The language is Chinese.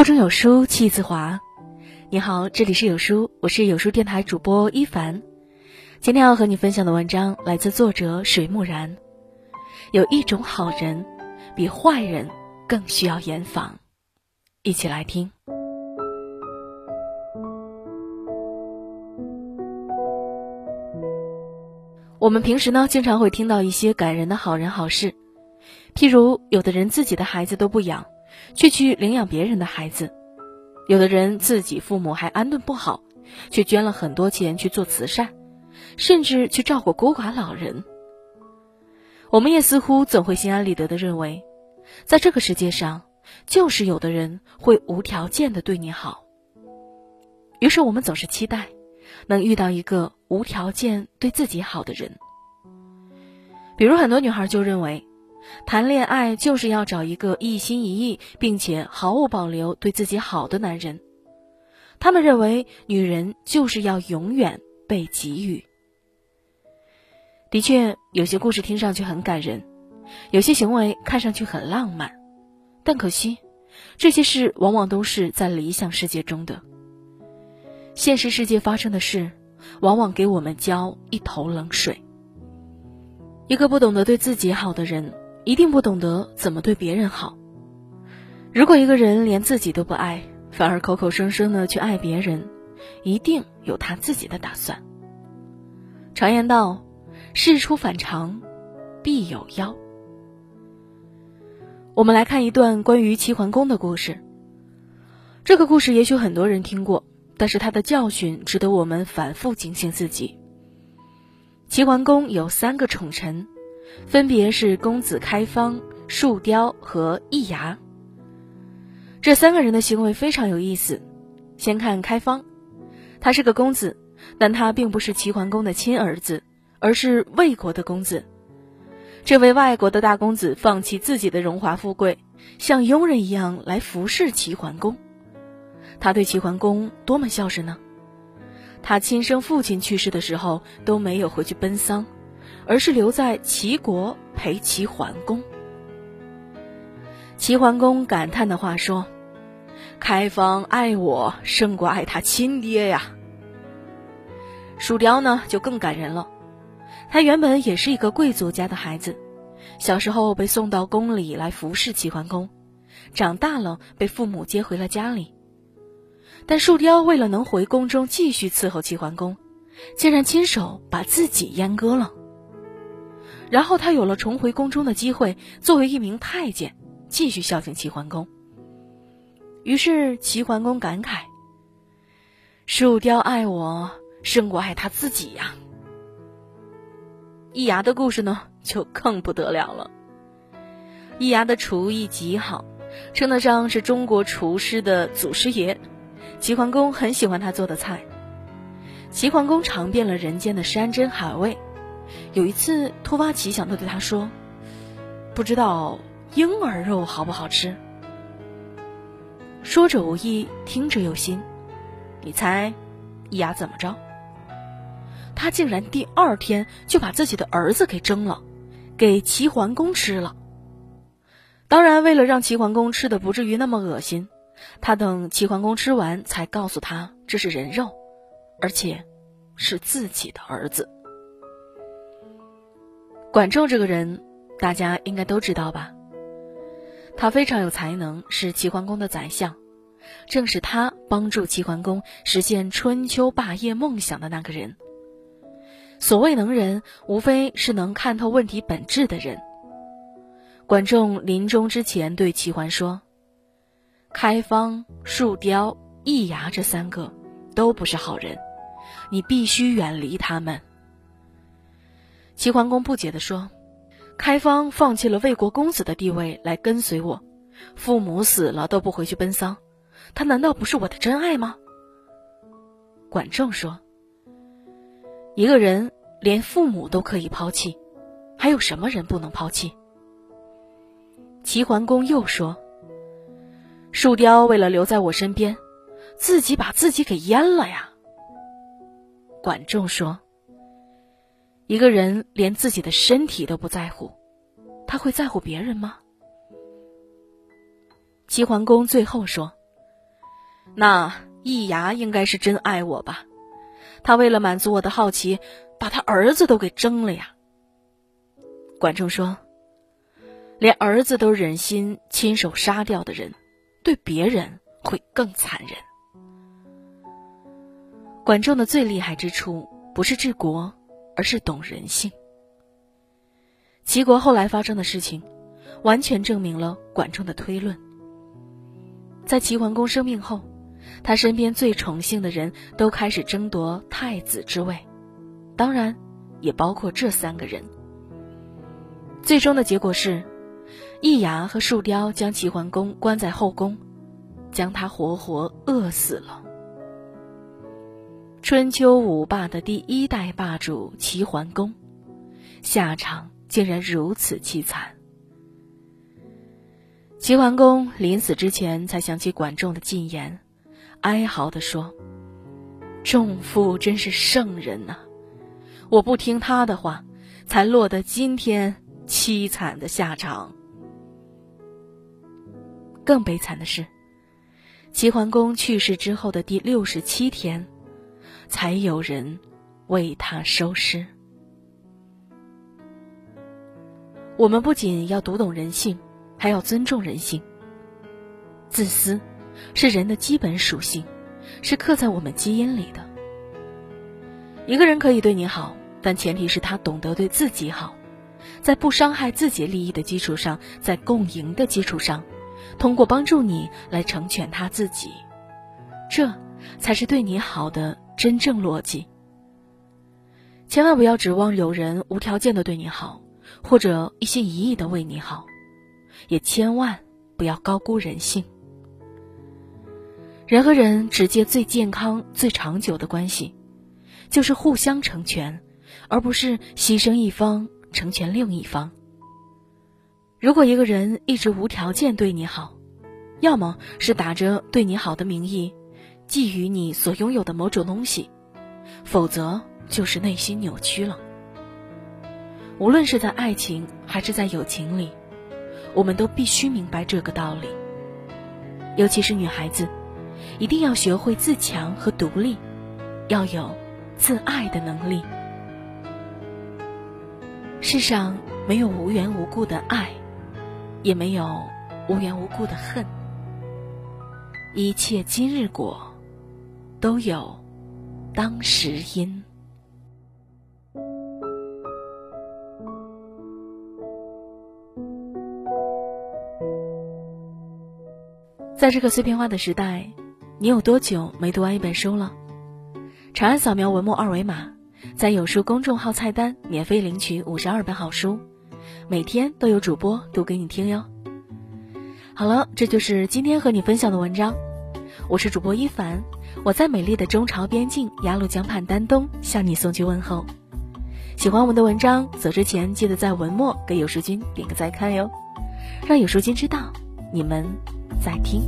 腹中有书气自华。你好，这里是有书，我是有书电台主播一凡。今天要和你分享的文章来自作者水木然。有一种好人，比坏人更需要严防。一起来听。我们平时呢，经常会听到一些感人的好人好事，譬如有的人自己的孩子都不养。却去领养别人的孩子，有的人自己父母还安顿不好，却捐了很多钱去做慈善，甚至去照顾孤寡老人。我们也似乎总会心安理得的认为，在这个世界上，就是有的人会无条件的对你好。于是我们总是期待，能遇到一个无条件对自己好的人。比如很多女孩就认为。谈恋爱就是要找一个一心一意并且毫无保留对自己好的男人。他们认为女人就是要永远被给予。的确，有些故事听上去很感人，有些行为看上去很浪漫，但可惜，这些事往往都是在理想世界中的。现实世界发生的事，往往给我们浇一头冷水。一个不懂得对自己好的人。一定不懂得怎么对别人好。如果一个人连自己都不爱，反而口口声声的去爱别人，一定有他自己的打算。常言道：“事出反常，必有妖。”我们来看一段关于齐桓公的故事。这个故事也许很多人听过，但是他的教训值得我们反复警醒自己。齐桓公有三个宠臣。分别是公子开方、树雕和易牙。这三个人的行为非常有意思。先看开方，他是个公子，但他并不是齐桓公的亲儿子，而是魏国的公子。这位外国的大公子放弃自己的荣华富贵，像佣人一样来服侍齐桓公。他对齐桓公多么孝顺呢？他亲生父亲去世的时候都没有回去奔丧。而是留在齐国陪齐桓公。齐桓公感叹的话说：“开方爱我胜过爱他亲爹呀。”树雕呢就更感人了，他原本也是一个贵族家的孩子，小时候被送到宫里来服侍齐桓公，长大了被父母接回了家里。但树雕为了能回宫中继续伺候齐桓公，竟然亲手把自己阉割了。然后他有了重回宫中的机会，作为一名太监，继续孝敬齐桓公。于是齐桓公感慨：“树雕爱我胜过爱他自己呀。”易牙的故事呢，就更不得了了。易牙的厨艺极好，称得上是中国厨师的祖师爷。齐桓公很喜欢他做的菜。齐桓公尝遍了人间的山珍海味。有一次，突发奇想的对他说：“不知道婴儿肉好不好吃？”说者无意，听者有心。你猜，易牙怎么着？他竟然第二天就把自己的儿子给蒸了，给齐桓公吃了。当然，为了让齐桓公吃的不至于那么恶心，他等齐桓公吃完才告诉他这是人肉，而且是自己的儿子。管仲这个人，大家应该都知道吧？他非常有才能，是齐桓公的宰相，正是他帮助齐桓公实现春秋霸业梦想的那个人。所谓能人，无非是能看透问题本质的人。管仲临终之前对齐桓说：“开方、树雕、易牙这三个都不是好人，你必须远离他们。”齐桓公不解地说：“开方放弃了魏国公子的地位来跟随我，父母死了都不回去奔丧，他难道不是我的真爱吗？”管仲说：“一个人连父母都可以抛弃，还有什么人不能抛弃？”齐桓公又说：“树雕为了留在我身边，自己把自己给阉了呀。”管仲说。一个人连自己的身体都不在乎，他会在乎别人吗？齐桓公最后说：“那易牙应该是真爱我吧？他为了满足我的好奇，把他儿子都给蒸了呀。管仲说：“连儿子都忍心亲手杀掉的人，对别人会更残忍。”管仲的最厉害之处，不是治国，而是懂人性。齐国后来发生的事情，完全证明了管仲的推论。在齐桓公生病后，他身边最宠幸的人都开始争夺太子之位，当然，也包括这三个人。最终的结果是，易牙和树雕将齐桓公关在后宫，将他活活饿死了。春秋五霸的第一代霸主齐桓公，下场竟然如此凄惨。齐桓公临死之前才想起管仲的进言，哀嚎地说：“仲父真是圣人呐，我不听他的话，才落得今天。”凄惨的下场。更悲惨的是，齐桓公去世之后的第六十七天，才有人为他收尸。我们不仅要读懂人性，还要尊重人性。自私是人的基本属性，是刻在我们基因里的。一个人可以对你好，但前提是他懂得对自己好。在不伤害自己利益的基础上，在共赢的基础上，通过帮助你来成全他自己，这才是对你好的真正逻辑。千万不要指望有人无条件的对你好，或者一心一意的为你好，也千万不要高估人性。人和人直接最健康、最长久的关系，就是互相成全，而不是牺牲一方。成全另一方。如果一个人一直无条件对你好，要么是打着对你好的名义，觊觎你所拥有的某种东西，否则就是内心扭曲了。无论是在爱情还是在友情里，我们都必须明白这个道理。尤其是女孩子，一定要学会自强和独立，要有自爱的能力。世上没有无缘无故的爱，也没有无缘无故的恨。一切今日果，都有当时因。在这个碎片化的时代，你有多久没读完一本书了？长按扫描文末二维码。在有书公众号菜单免费领取五十二本好书，每天都有主播读给你听哟。好了，这就是今天和你分享的文章。我是主播一凡，我在美丽的中朝边境鸭绿江畔丹东向你送去问候。喜欢我们的文章，走之前记得在文末给有书君点个再看哟，让有书君知道你们在听。